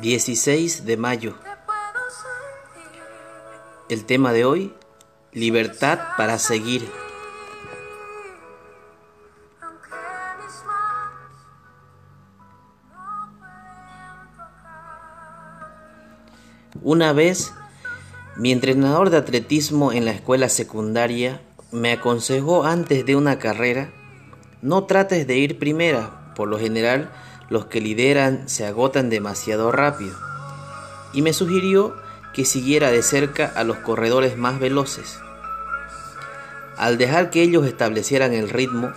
16 de mayo. El tema de hoy, libertad para seguir. Una vez, mi entrenador de atletismo en la escuela secundaria me aconsejó antes de una carrera, no trates de ir primera, por lo general los que lideran se agotan demasiado rápido, y me sugirió que siguiera de cerca a los corredores más veloces. Al dejar que ellos establecieran el ritmo,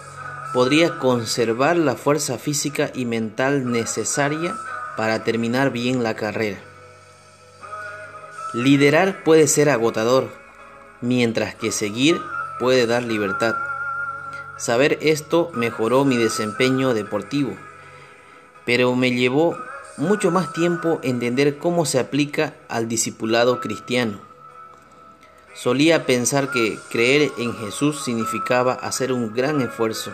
podría conservar la fuerza física y mental necesaria para terminar bien la carrera. Liderar puede ser agotador, mientras que seguir puede dar libertad. Saber esto mejoró mi desempeño deportivo, pero me llevó mucho más tiempo entender cómo se aplica al discipulado cristiano. Solía pensar que creer en Jesús significaba hacer un gran esfuerzo.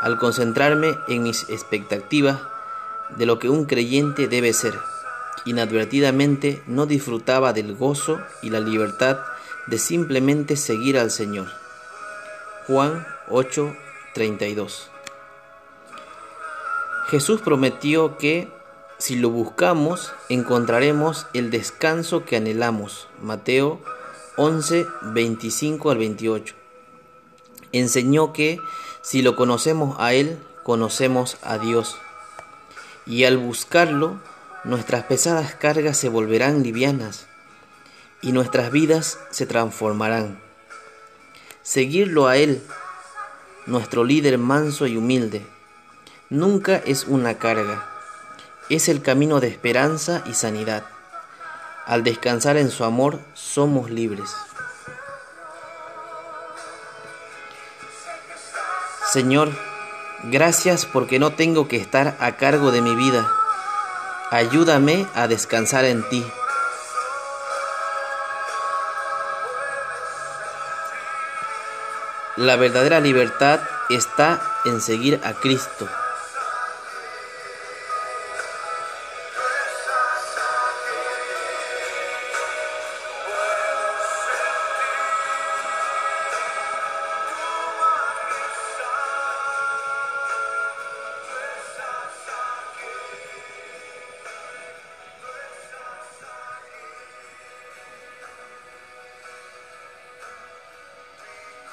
Al concentrarme en mis expectativas de lo que un creyente debe ser, inadvertidamente no disfrutaba del gozo y la libertad de simplemente seguir al Señor. Juan 8:32 Jesús prometió que si lo buscamos encontraremos el descanso que anhelamos. Mateo 11, 25 al 28. Enseñó que si lo conocemos a Él, conocemos a Dios. Y al buscarlo, nuestras pesadas cargas se volverán livianas y nuestras vidas se transformarán. Seguirlo a Él, nuestro líder manso y humilde, nunca es una carga, es el camino de esperanza y sanidad. Al descansar en su amor somos libres. Señor, gracias porque no tengo que estar a cargo de mi vida. Ayúdame a descansar en ti. La verdadera libertad está en seguir a Cristo.